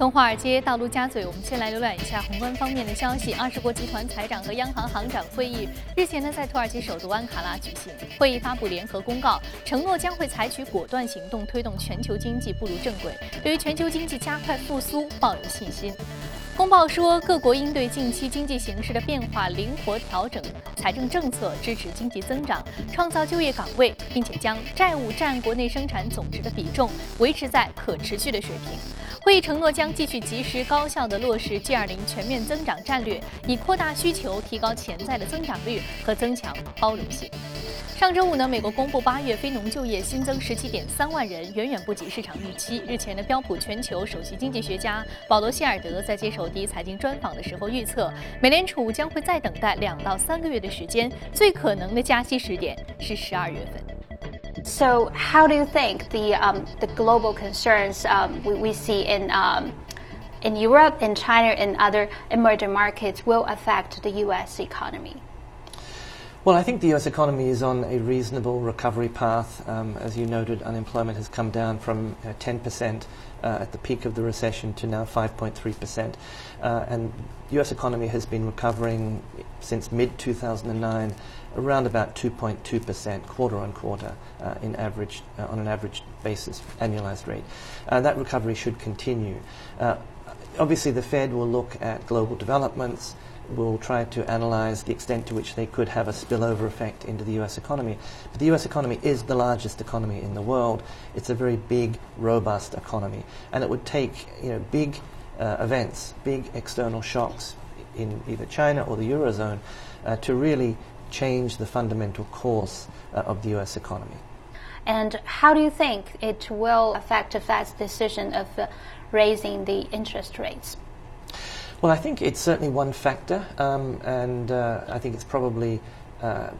从华尔街到陆家嘴，我们先来浏览一下宏观方面的消息。二十国集团财长和央行行长会议日前呢，在土耳其首都安卡拉举行。会议发布联合公告，承诺将会采取果断行动，推动全球经济步入正轨，对于全球经济加快复苏抱有信心。公报说，各国应对近期经济形势的变化灵活调整财政政策，支持经济增长，创造就业岗位，并且将债务占国内生产总值的比重维持在可持续的水平。会议承诺将继续及时高效地落实 G20 全面增长战略，以扩大需求、提高潜在的增长率和增强包容性。上周五呢，美国公布八月非农就业新增十七点三万人，远远不及市场预期。日前的标普全球首席经济学家保罗希尔德在接受第一财经专访的时候预测，美联储将会再等待两到三个月的时间，最可能的加息时点是十二月份。So, how do you think the um, the global concerns um, we, we see in um, in Europe, in China, and other emerging markets will affect the U.S. economy? Well, I think the US economy is on a reasonable recovery path. Um, as you noted, unemployment has come down from uh, 10% uh, at the peak of the recession to now 5.3%. Uh, and US economy has been recovering since mid 2009 around about 2.2% quarter on quarter uh, in average, uh, on an average basis, annualized rate. Uh, that recovery should continue. obviously, the Fed will look at global developments will try to analyze the extent to which they could have a spillover effect into the US economy. But the US economy is the largest economy in the world. It's a very big, robust economy. And it would take you know, big uh, events, big external shocks in either China or the Eurozone uh, to really change the fundamental course uh, of the US economy. And how do you think it will affect the Fed's decision of uh, raising the interest rates? Well, I think it's certainly one factor, um, and uh, I think it's probably uh,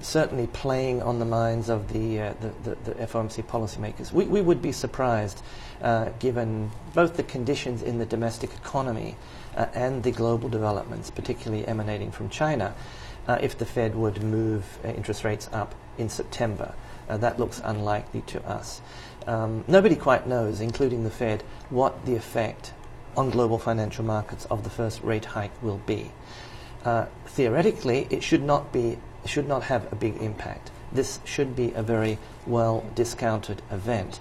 certainly playing on the minds of the, uh, the, the, the, FOMC policymakers. We, we would be surprised, uh, given both the conditions in the domestic economy uh, and the global developments, particularly emanating from China, uh, if the Fed would move interest rates up in September. that looks unlikely to us. Um, nobody quite knows, including the Fed, what the effect on global financial markets of the first rate hike will be. Uh, theoretically, it should not be should not have a big impact. This should be a very well discounted event,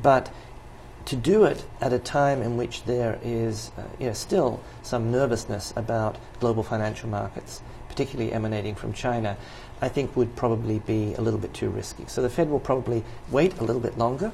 but to do it at a time in which there is uh, you know, still some nervousness about global financial markets, particularly emanating from China, I think would probably be a little bit too risky. So the Fed will probably wait a little bit longer,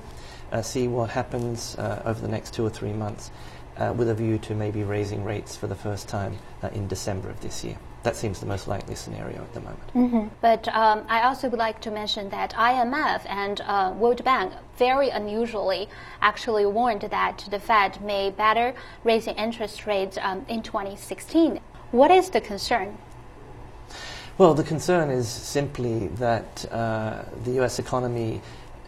uh, see what happens uh, over the next two or three months, uh, with a view to maybe raising rates for the first time uh, in December of this year. That seems the most likely scenario at the moment. Mm-hmm. But um, I also would like to mention that IMF and uh, World Bank very unusually actually warned that the Fed may better raising interest rates um, in 2016. What is the concern? Well, the concern is simply that uh, the US economy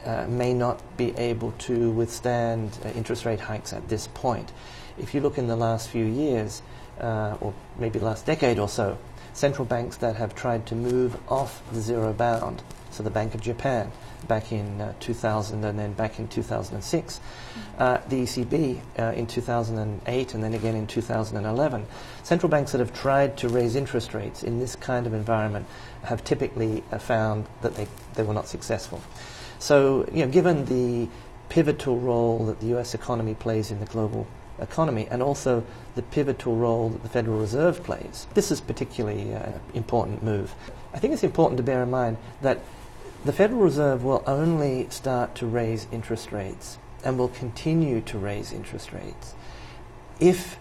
uh, may not be able to withstand uh, interest rate hikes at this point. If you look in the last few years, uh, or maybe last decade or so, central banks that have tried to move off the zero bound, so the Bank of Japan back in uh, 2000 and then back in 2006, uh, the ECB in 2008 and then again in 2011, central banks that have tried to raise interest rates in this kind of environment have typically found that they, they were not successful. So, you know, given the pivotal role that the U.S. economy plays in the global economy and also the pivotal role that the Federal Reserve plays, this is particularly an uh, important move. I think it's important to bear in mind that the Federal Reserve will only start to raise interest rates and will continue to raise interest rates if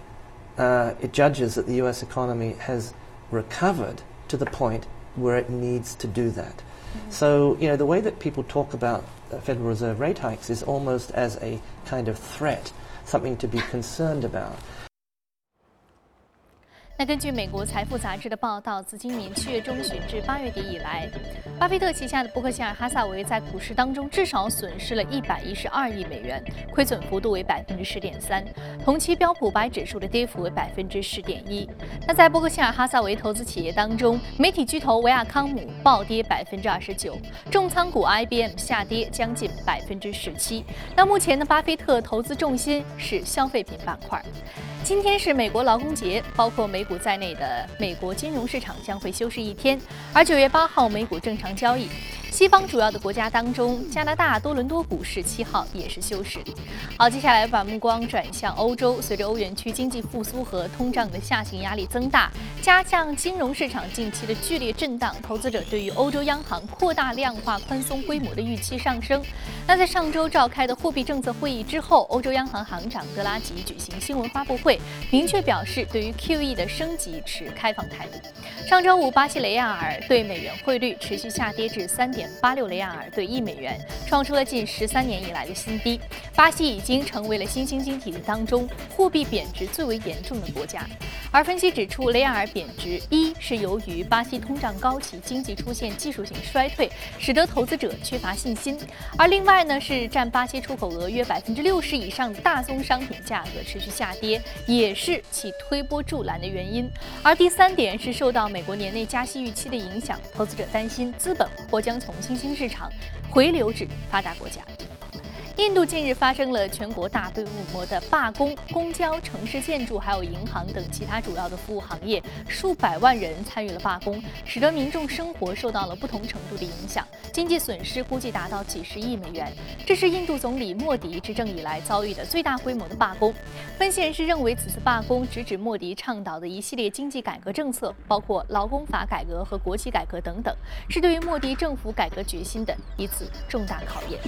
uh, it judges that the US economy has recovered to the point where it needs to do that. So, you know, the way that people talk about uh, Federal Reserve rate hikes is almost as a kind of threat, something to be concerned about. 那根据美国财富杂志的报道，自今年七月中旬至八月底以来，巴菲特旗下的伯克希尔哈萨维在股市当中至少损失了一百一十二亿美元，亏损幅度为百分之十点三。同期标普百指数的跌幅为百分之十点一。那在伯克希尔哈萨维投资企业当中，媒体巨头维亚康姆暴跌百分之二十九，重仓股 IBM 下跌将近百分之十七。那目前呢，巴菲特投资重心是消费品板块。今天是美国劳工节，包括美股在内的美国金融市场将会休市一天，而九月八号美股正常交易。西方主要的国家当中，加拿大多伦多股市七号也是休市。好，接下来把目光转向欧洲。随着欧元区经济复苏和通胀的下行压力增大，加上金融市场近期的剧烈震荡，投资者对于欧洲央行扩大量化宽松规模的预期上升。那在上周召开的货币政策会议之后，欧洲央行行长德拉吉举行新闻发布会，明确表示对于 QE 的升级持开放态度。上周五，巴西雷亚尔对美元汇率持续下跌至三点。八六雷亚尔兑一美元，创出了近十三年以来的新低。巴西已经成为了新兴经济体当中货币贬值最为严重的国家。而分析指出，雷亚尔贬值一是由于巴西通胀高企，经济出现技术性衰退，使得投资者缺乏信心；而另外呢是占巴西出口额约百分之六十以上的大宗商品价格持续下跌，也是其推波助澜的原原因。而第三点是受到美国年内加息预期的影响，投资者担心资本或将从新兴市场回流至发达国家。印度近日发生了全国大规模的罢工，公交、城市建筑、还有银行等其他主要的服务行业，数百万人参与了罢工，使得民众生活受到了不同程度的影响，经济损失估计达到几十亿美元。这是印度总理莫迪执政以来遭遇的最大规模的罢工。分析人士认为，此次罢工直指莫迪倡导的一系列经济改革政策，包括劳工法改革和国企改革等等，是对于莫迪政府改革决心的一次重大考验。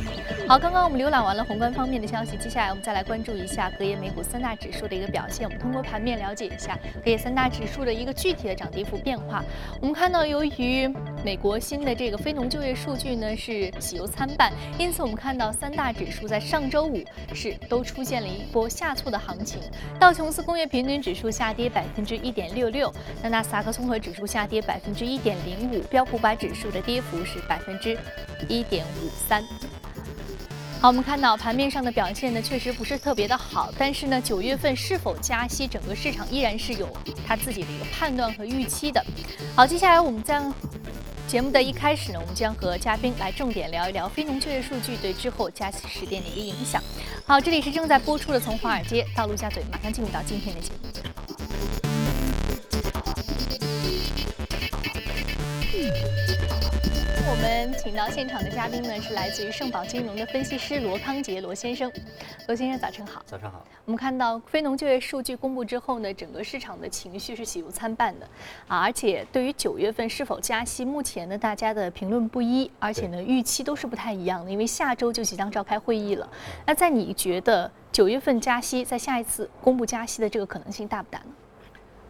好，刚刚我们浏览。看完了宏观方面的消息，接下来我们再来关注一下隔夜美股三大指数的一个表现。我们通过盘面了解一下隔夜三大指数的一个具体的涨跌幅变化。我们看到，由于美国新的这个非农就业数据呢是喜忧参半，因此我们看到三大指数在上周五是都出现了一波下挫的行情。道琼斯工业平均指数下跌百分之一点六六，那纳斯达克综合指数下跌百分之一点零五，标普百指数的跌幅是百分之一点五三。好，我们看到盘面上的表现呢，确实不是特别的好。但是呢，九月份是否加息，整个市场依然是有他自己的一个判断和预期的。好，接下来我们将节目的一开始呢，我们将和嘉宾来重点聊一聊非农就业数据对之后加息时点的一个影响。好，这里是正在播出的《从华尔街到陆家嘴》，马上进入到今天的节目。我们请到现场的嘉宾呢，是来自于盛宝金融的分析师罗康杰罗先生。罗先生，早晨好。早上好。我们看到非农就业数据公布之后呢，整个市场的情绪是喜忧参半的啊。而且对于九月份是否加息，目前呢大家的评论不一，而且呢预期都是不太一样的。因为下周就即将召开会议了。那在你觉得九月份加息，在下一次公布加息的这个可能性大不大呢？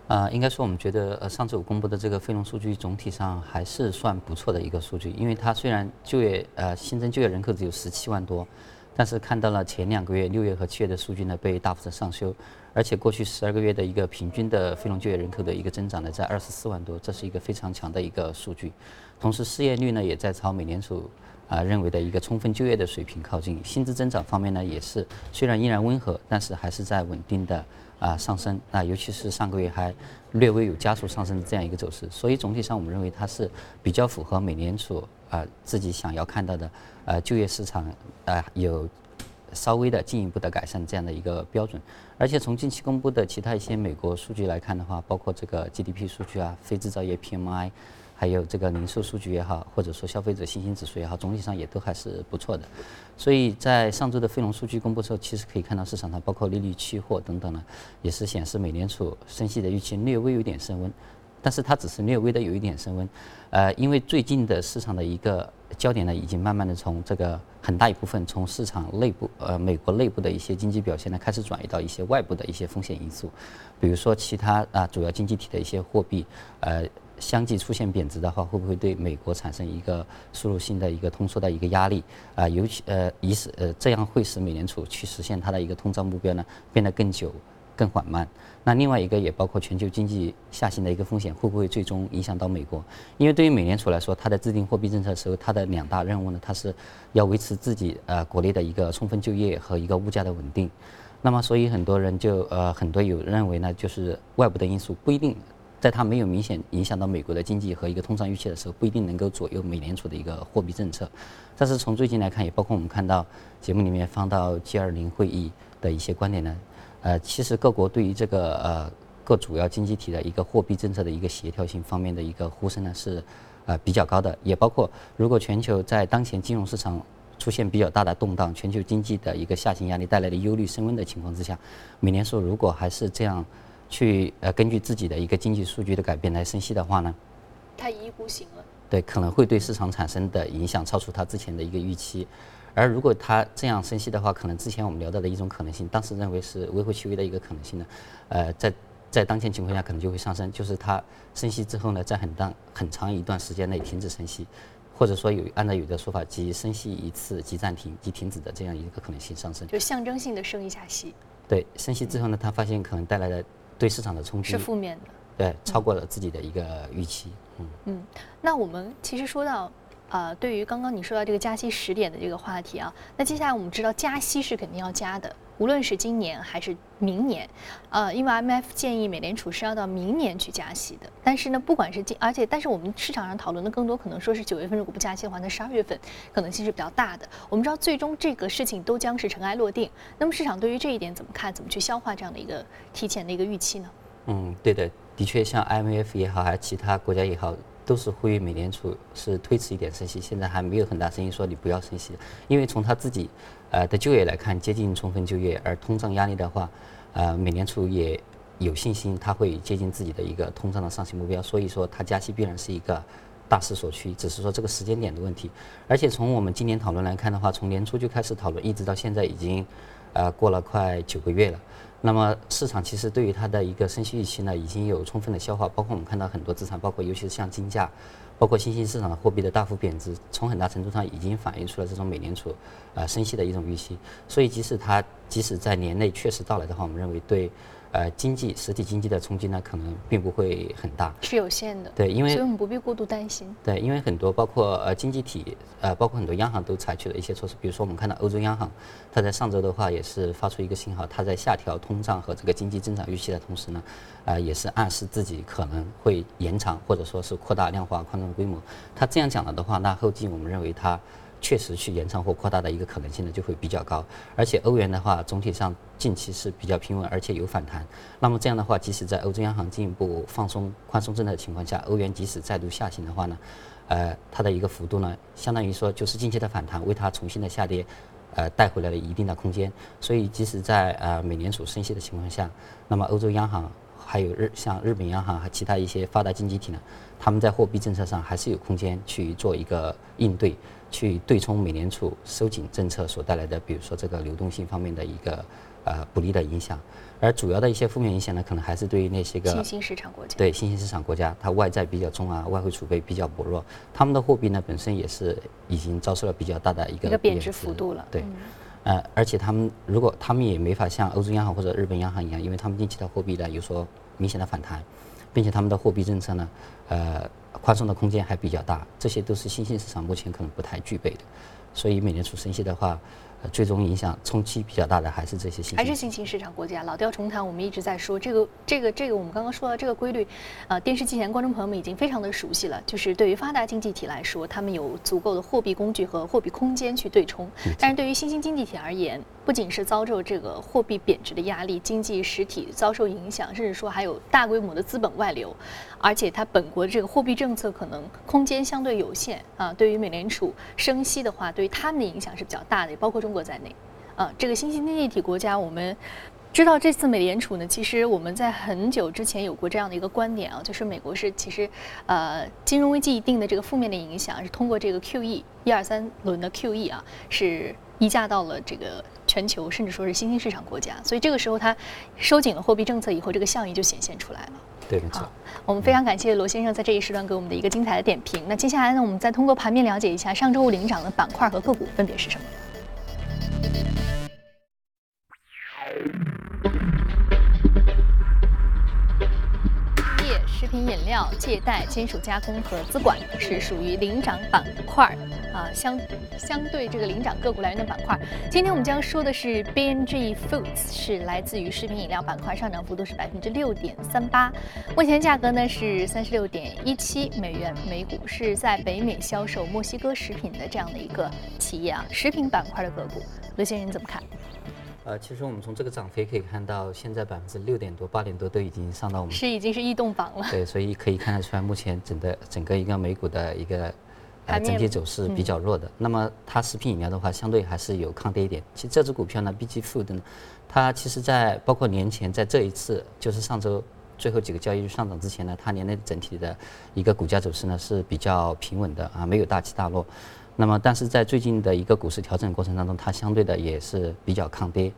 啊，应该说我们觉得，呃，上周五公布的这个非农数据总体上还是算不错的一个数据，因为它虽然就业呃新增就业人口只有十七万多，但是看到了前两个月六月和七月的数据呢被大幅的上修，而且过去十二个月的一个平均的非农就业人口的一个增长呢在二十四万多，这是一个非常强的一个数据，同时失业率呢也在朝美联储啊认为的一个充分就业的水平靠近，薪资增长方面呢也是虽然依然温和，但是还是在稳定的。啊，上升啊，尤其是上个月还略微有加速上升的这样一个走势，所以总体上我们认为它是比较符合美联储啊自己想要看到的呃就业市场啊有稍微的进一步的改善这样的一个标准，而且从近期公布的其他一些美国数据来看的话，包括这个 GDP 数据啊，非制造业 PMI。还有这个零售数据也好，或者说消费者信心指数也好，总体上也都还是不错的。所以在上周的非农数据公布之后，其实可以看到市场上包括利率期货等等呢，也是显示美联储升息的预期略微有点升温，但是它只是略微的有一点升温。呃，因为最近的市场的一个焦点呢，已经慢慢的从这个很大一部分从市场内部呃美国内部的一些经济表现呢，开始转移到一些外部的一些风险因素，比如说其他啊主要经济体的一些货币呃。相继出现贬值的话，会不会对美国产生一个输入性的一个通缩的一个压力啊？尤其呃，以使呃这样会使美联储去实现它的一个通胀目标呢变得更久更缓慢。那另外一个也包括全球经济下行的一个风险，会不会最终影响到美国？因为对于美联储来说，它在制定货币政策的时候，它的两大任务呢，它是要维持自己呃国内的一个充分就业和一个物价的稳定。那么，所以很多人就呃很多有认为呢，就是外部的因素不一定，在它没有明显影响到美国的经济和一个通胀预期的时候，不一定能够左右美联储的一个货币政策。但是从最近来看，也包括我们看到节目里面放到 G20 会议的一些观点呢。呃，其实各国对于这个呃各主要经济体的一个货币政策的一个协调性方面的一个呼声呢是呃比较高的，也包括如果全球在当前金融市场出现比较大的动荡，全球经济的一个下行压力带来的忧虑升温的情况之下，美联储如果还是这样去呃根据自己的一个经济数据的改变来升息的话呢，他一意孤行了，对，可能会对市场产生的影响超出他之前的一个预期。而如果他这样升息的话，可能之前我们聊到的一种可能性，当时认为是微乎其微的一个可能性呢，呃，在在当前情况下可能就会上升，就是它升息之后呢，在很当很长一段时间内停止升息，或者说有按照有的说法，即升息一次即暂停即停止的这样一个可能性上升，就象征性的升一下息。对，升息之后呢，他发现可能带来的对市场的冲击是负面的，对，超过了自己的一个预期，嗯嗯，那我们其实说到。呃，对于刚刚你说到这个加息时点的这个话题啊，那接下来我们知道加息是肯定要加的，无论是今年还是明年，呃，因为 M F 建议美联储是要到明年去加息的。但是呢，不管是今，而且但是我们市场上讨论的更多可能说是九月份如果不加息的话，那十二月份可能性是比较大的。我们知道最终这个事情都将是尘埃落定。那么市场对于这一点怎么看？怎么去消化这样的一个提前的一个预期呢？嗯，对的，的确像 M F 也好，还是其他国家也好。都是呼吁美联储是推迟一点升息，现在还没有很大声音说你不要升息，因为从他自己，呃的就业来看接近充分就业，而通胀压力的话，呃美联储也有信心它会接近自己的一个通胀的上行目标，所以说它加息必然是一个大势所趋，只是说这个时间点的问题。而且从我们今年讨论来看的话，从年初就开始讨论，一直到现在已经，呃过了快九个月了。那么市场其实对于它的一个升息预期呢，已经有充分的消化。包括我们看到很多资产，包括尤其是像金价，包括新兴市场的货币的大幅贬值，从很大程度上已经反映出了这种美联储呃升息的一种预期。所以即使它即使在年内确实到来的话，我们认为对。呃，经济实体经济的冲击呢，可能并不会很大，是有限的。对，因为所以我们不必过度担心。对，因为很多包括呃经济体，呃包括很多央行都采取了一些措施，比如说我们看到欧洲央行，它在上周的话也是发出一个信号，它在下调通胀和这个经济增长预期的同时呢，呃也是暗示自己可能会延长或者说是扩大量化宽松的规模。它这样讲了的话，那后继我们认为它。确实去延长或扩大的一个可能性呢就会比较高，而且欧元的话总体上近期是比较平稳，而且有反弹。那么这样的话，即使在欧洲央行进一步放松宽松政策的情况下，欧元即使再度下行的话呢，呃，它的一个幅度呢，相当于说就是近期的反弹为它重新的下跌，呃，带回来了一定的空间。所以即使在呃美联储升息的情况下，那么欧洲央行还有日像日本央行和其他一些发达经济体呢，他们在货币政策上还是有空间去做一个应对。去对冲美联储收紧政策所带来的，比如说这个流动性方面的一个呃不利的影响，而主要的一些负面影响呢，可能还是对于那些个新兴市场国家，对新兴市场国家，它外债比较重啊，外汇储备比较薄弱，他们的货币呢本身也是已经遭受了比较大的一个贬值幅度了。对，呃，而且他们如果他们也没法像欧洲央行或者日本央行一样，因为他们近期的货币呢有所明显的反弹，并且他们的货币政策呢，呃。宽松的空间还比较大，这些都是新兴市场目前可能不太具备的，所以美联储升息的话。最终影响冲击比较大的还是这些新还是新兴市场国家。老调重弹，我们一直在说这个这个这个，我们刚刚说到这个规律，呃，电视机前观众朋友们已经非常的熟悉了。就是对于发达经济体来说，他们有足够的货币工具和货币空间去对冲；但是对于新兴经济体而言，不仅是遭受这个货币贬值的压力，经济实体遭受影响，甚至说还有大规模的资本外流，而且它本国的这个货币政策可能空间相对有限啊。对于美联储升息的话，对于他们的影响是比较大的，也包括中。国在内，啊，这个新兴经济体国家，我们知道这次美联储呢，其实我们在很久之前有过这样的一个观点啊，就是美国是其实呃金融危机一定的这个负面的影响是通过这个 QE 一二三轮的 QE 啊，是溢嫁到了这个全球，甚至说是新兴市场国家，所以这个时候它收紧了货币政策以后，这个效应就显现出来了。对，没错。我们非常感谢罗先生在这一时段给我们的一个精彩的点评。那接下来呢，我们再通过盘面了解一下上周五领涨的板块和个股分别是什么。料、借贷、金属加工和资管是属于领涨板块啊，相相对这个领涨个股来源的板块。今天我们将说的是 BNG Foods，是来自于食品饮料板块，上涨幅度是百分之六点三八，目前价格呢是三十六点一七美元每股，是在北美销售墨西哥食品的这样的一个企业啊，食品板块的个股，刘先生你怎么看？呃，其实我们从这个涨幅可以看到，现在百分之六点多、八点多都已经上到我们是已经是异动榜了。对，所以可以看得出来，目前整个整个一个美股的一个呃整体走势比较弱的。那么它食品饮料的话，相对还是有抗跌一点。其实这只股票呢，BG Food 呢，它其实在包括年前在这一次就是上周最后几个交易日上涨之前呢，它年内整体的一个股价走势呢是比较平稳的啊，没有大起大落。那么，但是在最近的一个股市调整过程当中，它相对的也是比较抗跌。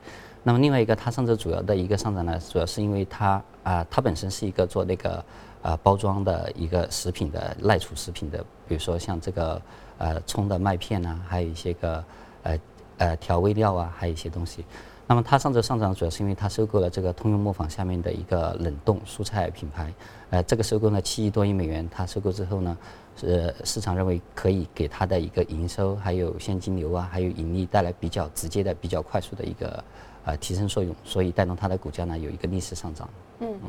那么另外一个，它上周主要的一个上涨呢，主要是因为它啊，它本身是一个做那个啊包装的一个食品的耐储食品的，比如说像这个呃冲的麦片呐，还有一些个呃呃调味料啊，还有一些东西。那么它上周上涨主要是因为它收购了这个通用磨坊下面的一个冷冻蔬菜品牌，呃，这个收购呢七亿多亿美元，它收购之后呢。是市场认为可以给它的一个营收、还有现金流啊，还有盈利带来比较直接的、比较快速的一个呃提升作用，所以带动它的股价呢有一个逆势上涨。嗯，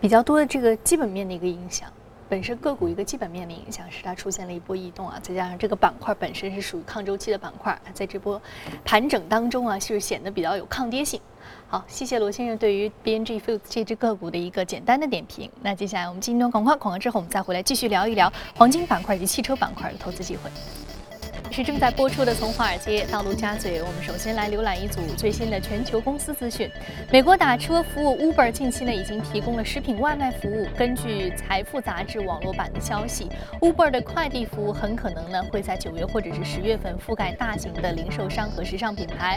比较多的这个基本面的一个影响，本身个股一个基本面的影响是它出现了一波异动啊，再加上这个板块本身是属于抗周期的板块，在这波盘整当中啊，是显得比较有抗跌性。好，谢谢罗先生对于 BNG Foods 这只个股的一个简单的点评。那接下来我们进一段广告，广告之后我们再回来继续聊一聊黄金板块以及汽车板块的投资机会。是正在播出的《从华尔街到陆家嘴》，我们首先来浏览一组最新的全球公司资讯。美国打车服务 Uber 近期呢已经提供了食品外卖服务。根据《财富》杂志网络版的消息，Uber 的快递服务很可能呢会在九月或者是十月份覆盖大型的零售商和时尚品牌。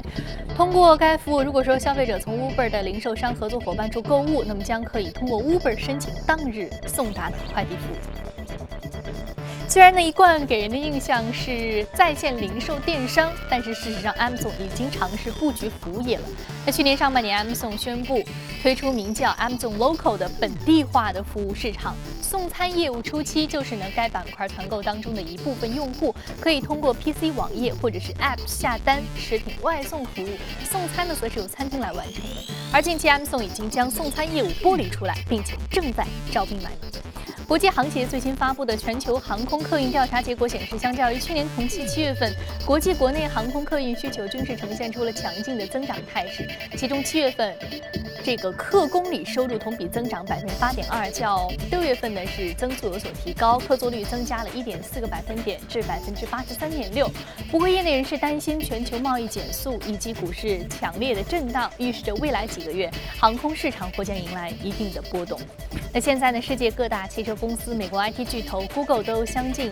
通过该服务，如果说消费者从 Uber 的零售商合作伙伴处购物，那么将可以通过 Uber 申请当日送达的快递服务。虽然呢一贯给人的印象是在线零售电商，但是事实上，Amazon 已经尝试布局服务业了。在去年上半年，Amazon 宣布推出名叫 Amazon Local 的本地化的服务市场送餐业务。初期就是呢该板块团购当中的一部分用户可以通过 PC 网页或者是 App 下单食品外送服务，送餐呢则是由餐厅来完成的。而近期，Amazon 已经将送餐业务剥离出来，并且正在招兵买马。国际航协最新发布的全球航空客运调查结果显示，相较于去年同期七月份，国际国内航空客运需求均是呈现出了强劲的增长态势。其中七月份，这个客公里收入同比增长百分之八点二，较六月份呢是增速有所提高，客座率增加了一点四个百分点至百分之八十三点六。不过，业内人士担心全球贸易减速以及股市强烈的震荡，预示着未来几个月航空市场或将迎来一定的波动。那现在呢，世界各大汽车公司、美国 IT 巨头 Google 都相继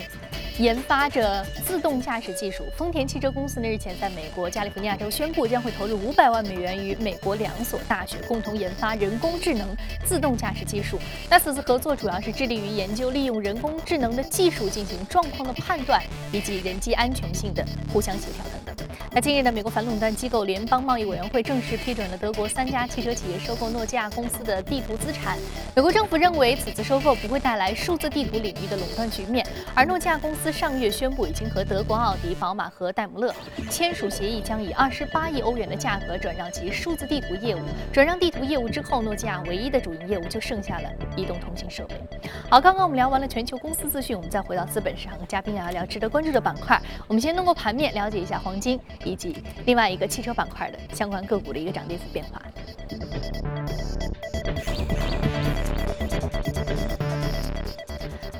研发着自动驾驶技术。丰田汽车公司呢日前在美国加利福尼亚州宣布，将会投入五百万美元与美国两所大学共同研发人工智能自动驾驶技术。那此次合作主要是致力于研究利用人工智能的技术进行状况的判断以及人机安全性的互相协调等等。那近日呢，美国反垄断机构联邦贸易委员会正式批准了德国三家汽车企业收购诺基亚公司的地图资产。美国政府认为此次收购不会带来数字地图领域的垄断局面，而诺基亚公司。上月宣布已经和德国奥迪、宝马和戴姆勒签署协议，将以二十八亿欧元的价格转让其数字地图业务。转让地图业务之后，诺基亚唯一的主营业务就剩下了移动通信设备。好，刚刚我们聊完了全球公司资讯，我们再回到资本市场，和嘉宾聊一聊值得关注的板块。我们先通过盘面了解一下黄金以及另外一个汽车板块的相关个股的一个涨跌幅变化。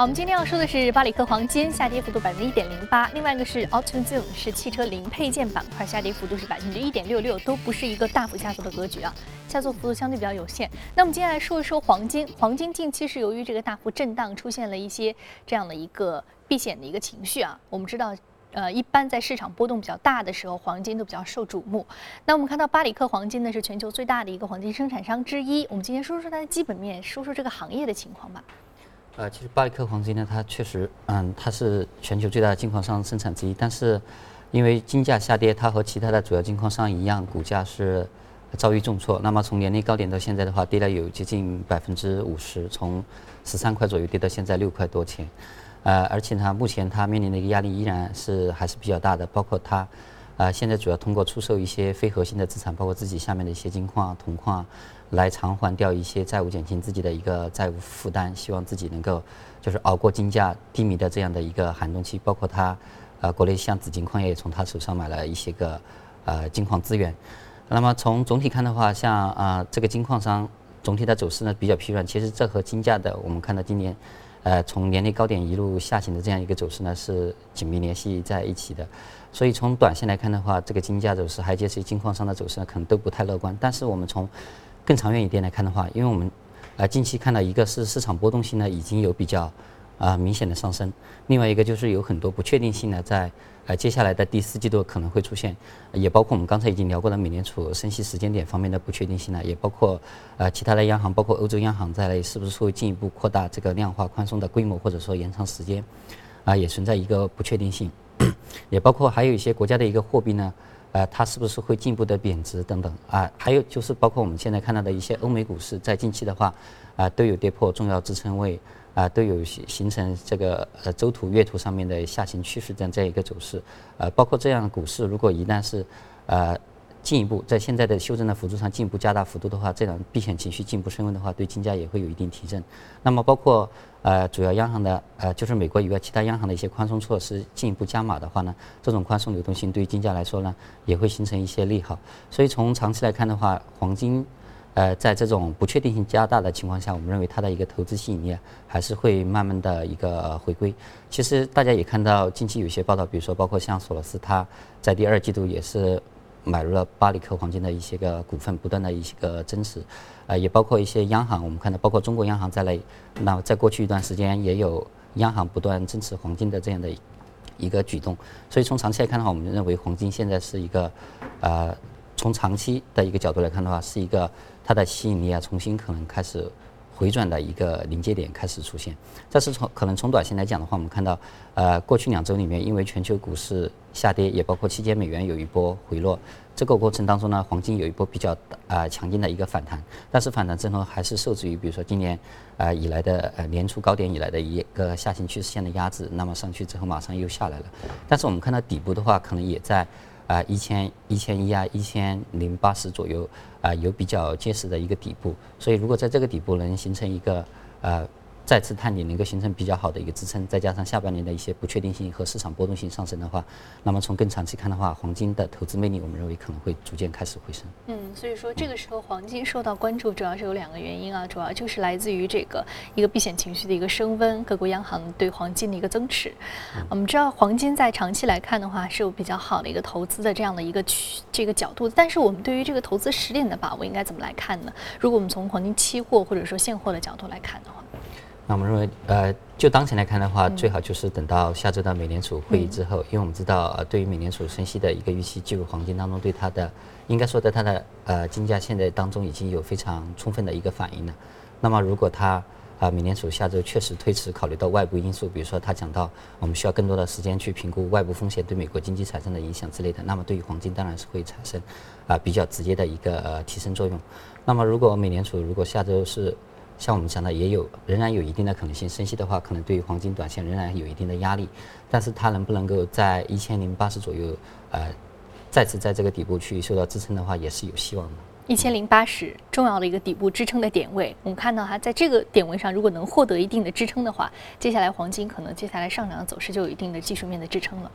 我们今天要说的是巴里克黄金下跌幅度百分之一点零八，另外一个是 a u t o z o o m 是汽车零配件板块下跌幅度是百分之一点六六，都不是一个大幅下挫的格局啊，下挫幅度相对比较有限。那我们接下来说一说黄金，黄金近期是由于这个大幅震荡，出现了一些这样的一个避险的一个情绪啊。我们知道，呃，一般在市场波动比较大的时候，黄金都比较受瞩目。那我们看到巴里克黄金呢是全球最大的一个黄金生产商之一，我们今天说说它的基本面，说说这个行业的情况吧。呃，其实巴里克黄金呢，它确实，嗯，它是全球最大的金矿商生产之一。但是，因为金价下跌，它和其他的主要金矿商一样，股价是，遭遇重挫。那么从年内高点到现在的话，跌了有接近百分之五十，从十三块左右跌到现在六块多钱。呃，而且呢，目前它面临的一个压力依然是还是比较大的，包括它。啊，现在主要通过出售一些非核心的资产，包括自己下面的一些金矿、铜矿，来偿还掉一些债务，减轻自己的一个债务负担，希望自己能够就是熬过金价低迷的这样的一个寒冬期。包括他，呃，国内像紫金矿业也从他手上买了一些个呃金矿资源。那么从总体看的话，像啊这个金矿商总体的走势呢比较疲软，其实这和金价的我们看到今年。呃，从年内高点一路下行的这样一个走势呢，是紧密联系在一起的。所以从短线来看的话，这个金价走势，还有这些金矿商的走势呢，可能都不太乐观。但是我们从更长远一点来看的话，因为我们呃近期看到一个是市场波动性呢已经有比较啊明显的上升，另外一个就是有很多不确定性呢在。呃，接下来的第四季度可能会出现，也包括我们刚才已经聊过的美联储升息时间点方面的不确定性呢，也包括呃其他的央行，包括欧洲央行在内，是不是会进一步扩大这个量化宽松的规模，或者说延长时间，啊，也存在一个不确定性，也包括还有一些国家的一个货币呢，呃，它是不是会进一步的贬值等等啊，还有就是包括我们现在看到的一些欧美股市在近期的话，啊，都有跌破重要支撑位。啊，都有形形成这个呃周图、月图上面的下行趋势这样这样一个走势，呃，包括这样的股市，如果一旦是呃进一步在现在的修正的幅度上进一步加大幅度的话，这种避险情绪进一步升温的话，对金价也会有一定提振。那么包括呃主要央行的呃就是美国以外其他央行的一些宽松措施进一步加码的话呢，这种宽松流动性对于金价来说呢也会形成一些利好。所以从长期来看的话，黄金。呃，在这种不确定性加大的情况下，我们认为它的一个投资吸引力还是会慢慢的一个回归。其实大家也看到近期有些报道，比如说包括像索罗斯，他在第二季度也是买入了巴里克黄金的一些个股份，不断的一些个增持。呃，也包括一些央行，我们看到包括中国央行在内，那在过去一段时间也有央行不断增持黄金的这样的一个举动。所以从长期来看的话，我们认为黄金现在是一个呃。从长期的一个角度来看的话，是一个它的吸引力啊，重新可能开始回转的一个临界点开始出现。这是从可能从短线来讲的话，我们看到，呃，过去两周里面，因为全球股市下跌，也包括期间美元有一波回落，这个过程当中呢，黄金有一波比较啊强劲的一个反弹，但是反弹之后还是受制于比如说今年啊以来的呃年初高点以来的一个下行趋势线的压制，那么上去之后马上又下来了。但是我们看到底部的话，可能也在。啊，一千一千一啊，一千零八十左右啊，有比较结实的一个底部，所以如果在这个底部能形成一个呃。再次探底能够形成比较好的一个支撑，再加上下半年的一些不确定性和市场波动性上升的话，那么从更长期看的话，黄金的投资魅力，我们认为可能会逐渐开始回升。嗯，所以说这个时候黄金受到关注，主要是有两个原因啊，主要就是来自于这个一个避险情绪的一个升温，各国央行对黄金的一个增持。我们知道黄金在长期来看的话是有比较好的一个投资的这样的一个区这个角度，但是我们对于这个投资时点的把握应该怎么来看呢？如果我们从黄金期货或者说现货的角度来看的话。那我们认为，呃，就当前来看的话，最好就是等到下周的美联储会议之后，因为我们知道，呃，对于美联储升息的一个预期，进入黄金当中，对它的，应该说在它的呃金价现在当中已经有非常充分的一个反应了。那么，如果它啊，美联储下周确实推迟，考虑到外部因素，比如说他讲到我们需要更多的时间去评估外部风险对美国经济产生的影响之类的，那么对于黄金当然是会产生啊比较直接的一个呃提升作用。那么，如果美联储如果下周是像我们讲的，也有仍然有一定的可能性升息的话，可能对于黄金短线仍然有一定的压力。但是它能不能够在一千零八十左右，呃，再次在这个底部去受到支撑的话，也是有希望的。一千零八十重要的一个底部支撑的点位，我们看到哈，在这个点位上，如果能获得一定的支撑的话，接下来黄金可能接下来上涨的走势就有一定的技术面的支撑了。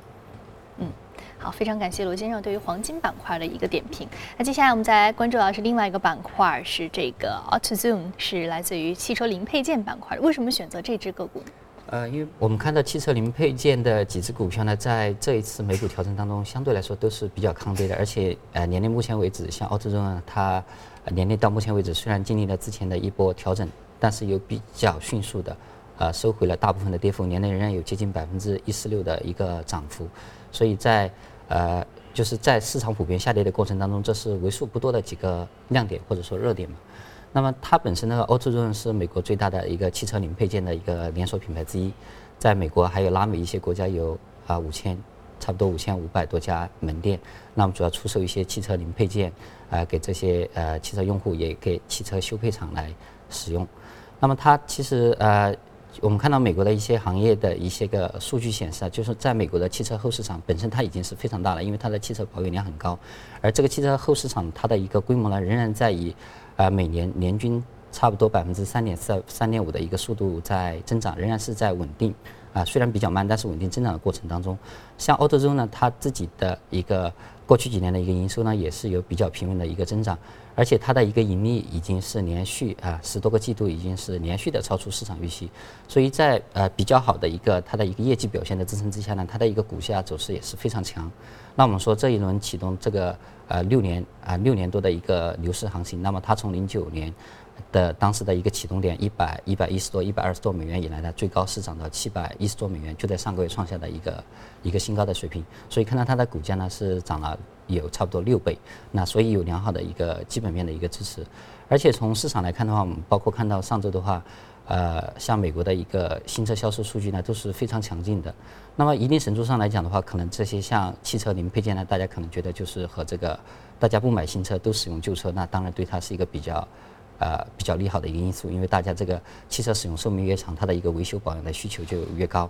非常感谢罗先生对于黄金板块的一个点评。那接下来我们再来关注到是另外一个板块，是这个 AutoZone，是来自于汽车零配件板块。为什么选择这只个股呢？呃，因为我们看到汽车零配件的几只股票呢，在这一次美股调整当中，相对来说都是比较抗跌的。而且，呃，年内目前为止，像 AutoZone，它年内到目前为止虽然经历了之前的一波调整，但是又比较迅速的，呃，收回了大部分的跌幅，年内仍然有接近百分之一十六的一个涨幅。所以在呃，就是在市场普遍下跌的过程当中，这是为数不多的几个亮点或者说热点嘛。那么它本身呢，AutoZone 是美国最大的一个汽车零配件的一个连锁品牌之一，在美国还有拉美一些国家有啊五千差不多五千五百多家门店，那么主要出售一些汽车零配件，啊，给这些呃汽车用户也给汽车修配厂来使用。那么它其实呃，我们看到美国的一些行业的一些个数据显示啊，就是在美国的汽车后市场本身它已经是非常大了，因为它的汽车保有量很高，而这个汽车后市场它的一个规模呢，仍然在以啊每年年均差不多百分之三点四、三点五的一个速度在增长，仍然是在稳定。啊，虽然比较慢，但是稳定增长的过程当中，像欧洲呢，它自己的一个过去几年的一个营收呢，也是有比较平稳的一个增长，而且它的一个盈利已经是连续啊十多个季度已经是连续的超出市场预期，所以在呃比较好的一个它的一个业绩表现的支撑之下呢，它的一个股价走势也是非常强。那我们说这一轮启动这个呃六年啊六年多的一个牛市行情，那么它从零九年。的当时的一个启动点一百一百一十多一百二十多美元以来呢，最高是涨到七百一十多美元，就在上个月创下的一个一个新高的水平。所以看到它的股价呢是涨了有差不多六倍，那所以有良好的一个基本面的一个支持。而且从市场来看的话，我们包括看到上周的话，呃，像美国的一个新车销售数据呢都是非常强劲的。那么一定程度上来讲的话，可能这些像汽车零配件呢，大家可能觉得就是和这个大家不买新车都使用旧车，那当然对它是一个比较。呃，比较利好的一个因素，因为大家这个汽车使用寿命越长，它的一个维修保养的需求就越高。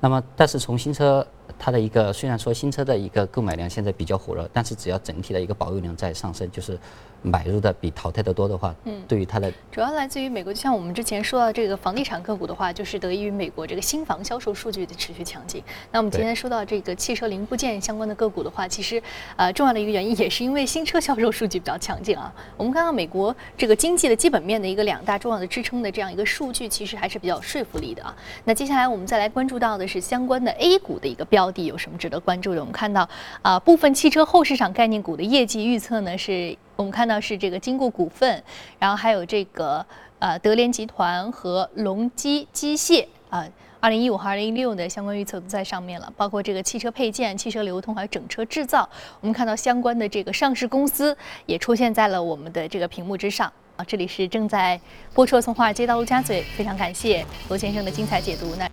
那么，但是从新车它的一个，虽然说新车的一个购买量现在比较火热，但是只要整体的一个保有量在上升，就是。买入的比淘汰的多的话，嗯，对于它的主要来自于美国，就像我们之前说到这个房地产个股的话，就是得益于美国这个新房销售数据的持续强劲。那我们今天说到这个汽车零部件相关的个股的话，其实呃重要的一个原因也是因为新车销售数据比较强劲啊。我们看到美国这个经济的基本面的一个两大重要的支撑的这样一个数据，其实还是比较有说服力的啊。那接下来我们再来关注到的是相关的 A 股的一个标的有什么值得关注的？我们看到啊部分汽车后市场概念股的业绩预测呢是。我们看到是这个金固股份，然后还有这个呃德联集团和隆基机械啊，二零一五和二零一六的相关预测都在上面了，包括这个汽车配件、汽车流通还有整车制造，我们看到相关的这个上市公司也出现在了我们的这个屏幕之上啊。这里是正在播出从华尔街到陆家嘴，非常感谢罗先生的精彩解读。那。